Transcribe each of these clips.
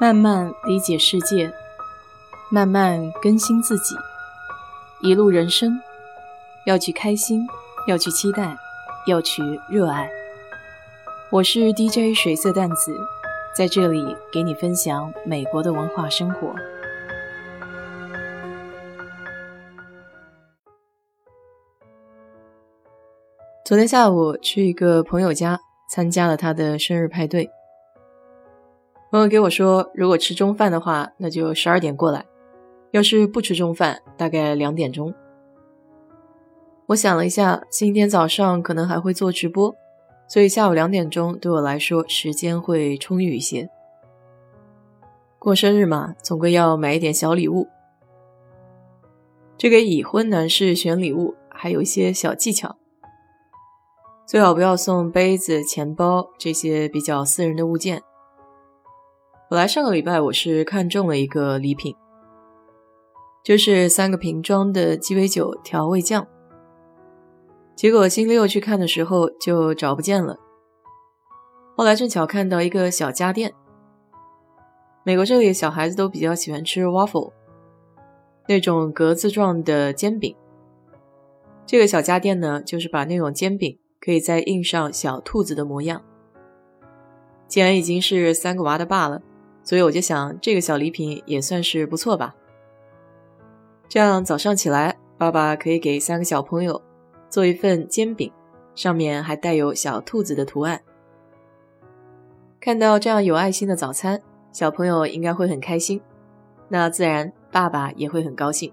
慢慢理解世界，慢慢更新自己。一路人生，要去开心，要去期待，要去热爱。我是 DJ 水色淡子，在这里给你分享美国的文化生活。昨天下午去一个朋友家参加了他的生日派对。朋友给我说，如果吃中饭的话，那就十二点过来；要是不吃中饭，大概两点钟。我想了一下，今天早上可能还会做直播，所以下午两点钟对我来说时间会充裕一些。过生日嘛，总归要买一点小礼物。这给已婚男士选礼物还有一些小技巧，最好不要送杯子、钱包这些比较私人的物件。本来上个礼拜我是看中了一个礼品，就是三个瓶装的鸡尾酒调味酱。结果星期六去看的时候就找不见了。后来正巧看到一个小家电，美国这里小孩子都比较喜欢吃 waffle，那种格子状的煎饼。这个小家电呢，就是把那种煎饼可以再印上小兔子的模样。既然已经是三个娃的爸了。所以我就想，这个小礼品也算是不错吧。这样早上起来，爸爸可以给三个小朋友做一份煎饼，上面还带有小兔子的图案。看到这样有爱心的早餐，小朋友应该会很开心，那自然爸爸也会很高兴。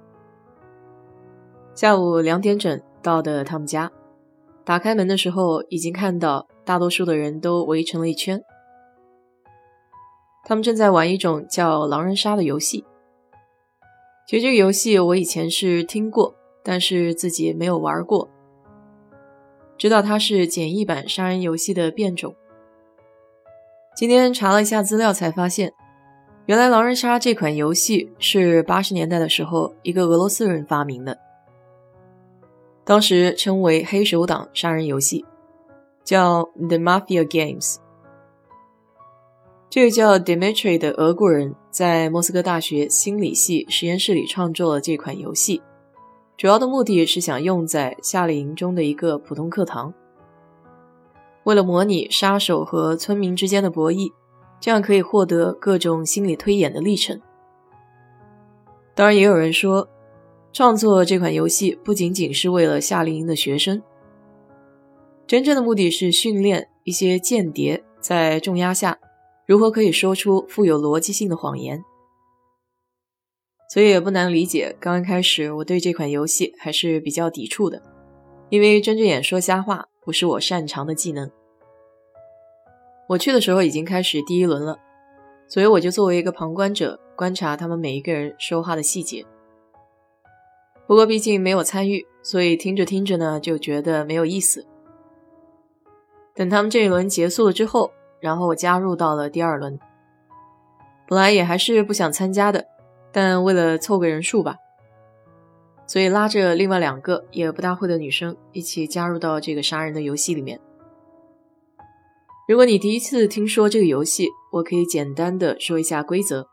下午两点整到的他们家，打开门的时候，已经看到大多数的人都围成了一圈。他们正在玩一种叫狼人杀的游戏。其实这个游戏我以前是听过，但是自己没有玩过。知道它是简易版杀人游戏的变种。今天查了一下资料，才发现，原来狼人杀这款游戏是八十年代的时候一个俄罗斯人发明的，当时称为“黑手党杀人游戏”，叫 The Mafia Games。这个叫 Dmitry 的俄国人，在莫斯科大学心理系实验室里创作了这款游戏，主要的目的是想用在夏令营中的一个普通课堂。为了模拟杀手和村民之间的博弈，这样可以获得各种心理推演的历程。当然，也有人说，创作这款游戏不仅仅是为了夏令营的学生，真正的目的是训练一些间谍在重压下。如何可以说出富有逻辑性的谎言？所以也不难理解，刚刚开始我对这款游戏还是比较抵触的，因为睁着眼说瞎话不是我擅长的技能。我去的时候已经开始第一轮了，所以我就作为一个旁观者观察他们每一个人说话的细节。不过毕竟没有参与，所以听着听着呢就觉得没有意思。等他们这一轮结束了之后。然后我加入到了第二轮，本来也还是不想参加的，但为了凑个人数吧，所以拉着另外两个也不大会的女生一起加入到这个杀人的游戏里面。如果你第一次听说这个游戏，我可以简单的说一下规则。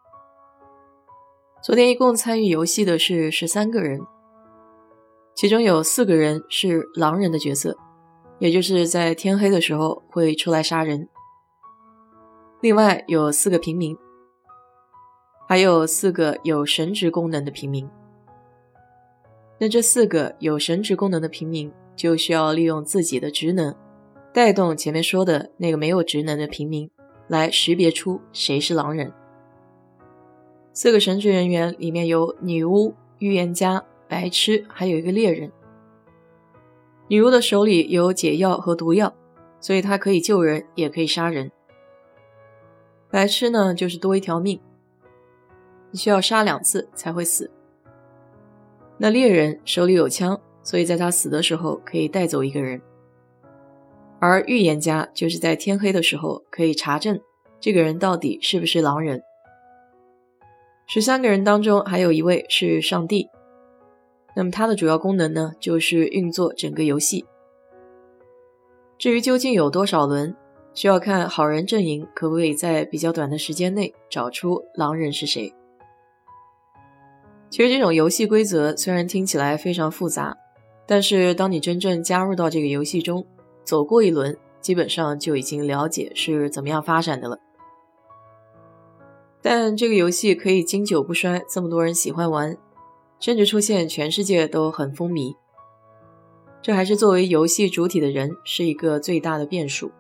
昨天一共参与游戏的是十三个人，其中有四个人是狼人的角色，也就是在天黑的时候会出来杀人。另外有四个平民，还有四个有神职功能的平民。那这四个有神职功能的平民就需要利用自己的职能，带动前面说的那个没有职能的平民，来识别出谁是狼人。四个神职人员里面有女巫、预言家、白痴，还有一个猎人。女巫的手里有解药和毒药，所以她可以救人，也可以杀人。白痴呢，就是多一条命，你需要杀两次才会死。那猎人手里有枪，所以在他死的时候可以带走一个人。而预言家就是在天黑的时候可以查证这个人到底是不是狼人。十三个人当中还有一位是上帝，那么他的主要功能呢，就是运作整个游戏。至于究竟有多少轮？需要看好人阵营可不可以在比较短的时间内找出狼人是谁。其实这种游戏规则虽然听起来非常复杂，但是当你真正加入到这个游戏中，走过一轮，基本上就已经了解是怎么样发展的了。但这个游戏可以经久不衰，这么多人喜欢玩，甚至出现全世界都很风靡，这还是作为游戏主体的人是一个最大的变数。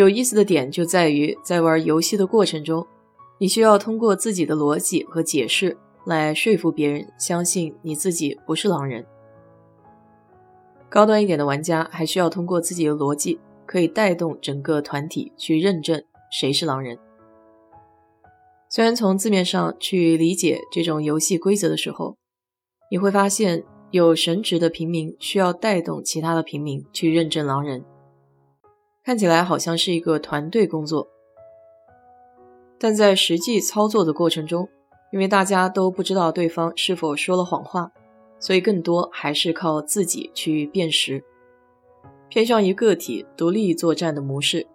有意思的点就在于，在玩游戏的过程中，你需要通过自己的逻辑和解释来说服别人相信你自己不是狼人。高端一点的玩家还需要通过自己的逻辑，可以带动整个团体去认证谁是狼人。虽然从字面上去理解这种游戏规则的时候，你会发现有神职的平民需要带动其他的平民去认证狼人。看起来好像是一个团队工作，但在实际操作的过程中，因为大家都不知道对方是否说了谎话，所以更多还是靠自己去辨识，偏向于个体独立作战的模式。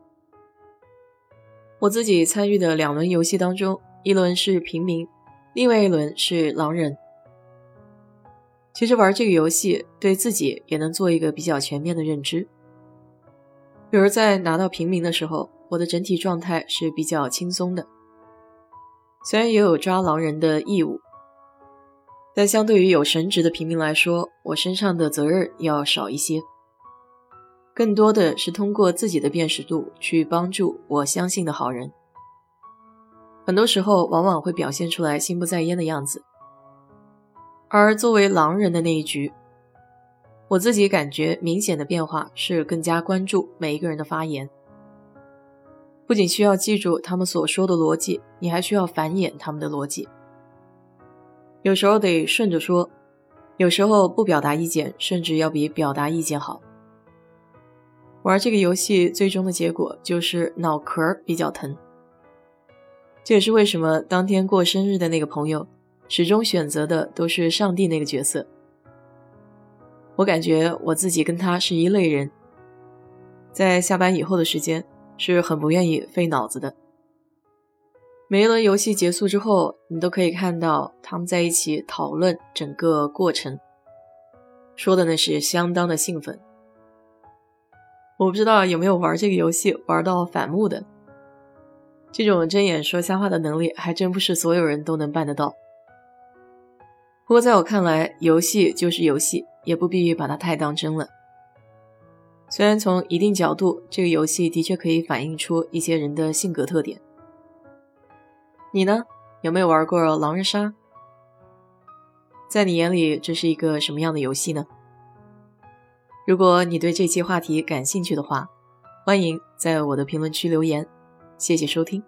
我自己参与的两轮游戏当中，一轮是平民，另外一轮是狼人。其实玩这个游戏对自己也能做一个比较全面的认知。比如在拿到平民的时候，我的整体状态是比较轻松的。虽然也有抓狼人的义务，但相对于有神职的平民来说，我身上的责任要少一些。更多的是通过自己的辨识度去帮助我相信的好人。很多时候往往会表现出来心不在焉的样子。而作为狼人的那一局。我自己感觉明显的变化是更加关注每一个人的发言，不仅需要记住他们所说的逻辑，你还需要繁衍他们的逻辑。有时候得顺着说，有时候不表达意见，甚至要比表达意见好。玩这个游戏最终的结果就是脑壳比较疼，这也是为什么当天过生日的那个朋友始终选择的都是上帝那个角色。我感觉我自己跟他是一类人，在下班以后的时间是很不愿意费脑子的。每一轮游戏结束之后，你都可以看到他们在一起讨论整个过程，说的那是相当的兴奋。我不知道有没有玩这个游戏玩到反目的，这种睁眼说瞎话的能力还真不是所有人都能办得到。不过在我看来，游戏就是游戏。也不必把它太当真了。虽然从一定角度，这个游戏的确可以反映出一些人的性格特点。你呢？有没有玩过狼人杀？在你眼里，这是一个什么样的游戏呢？如果你对这期话题感兴趣的话，欢迎在我的评论区留言。谢谢收听。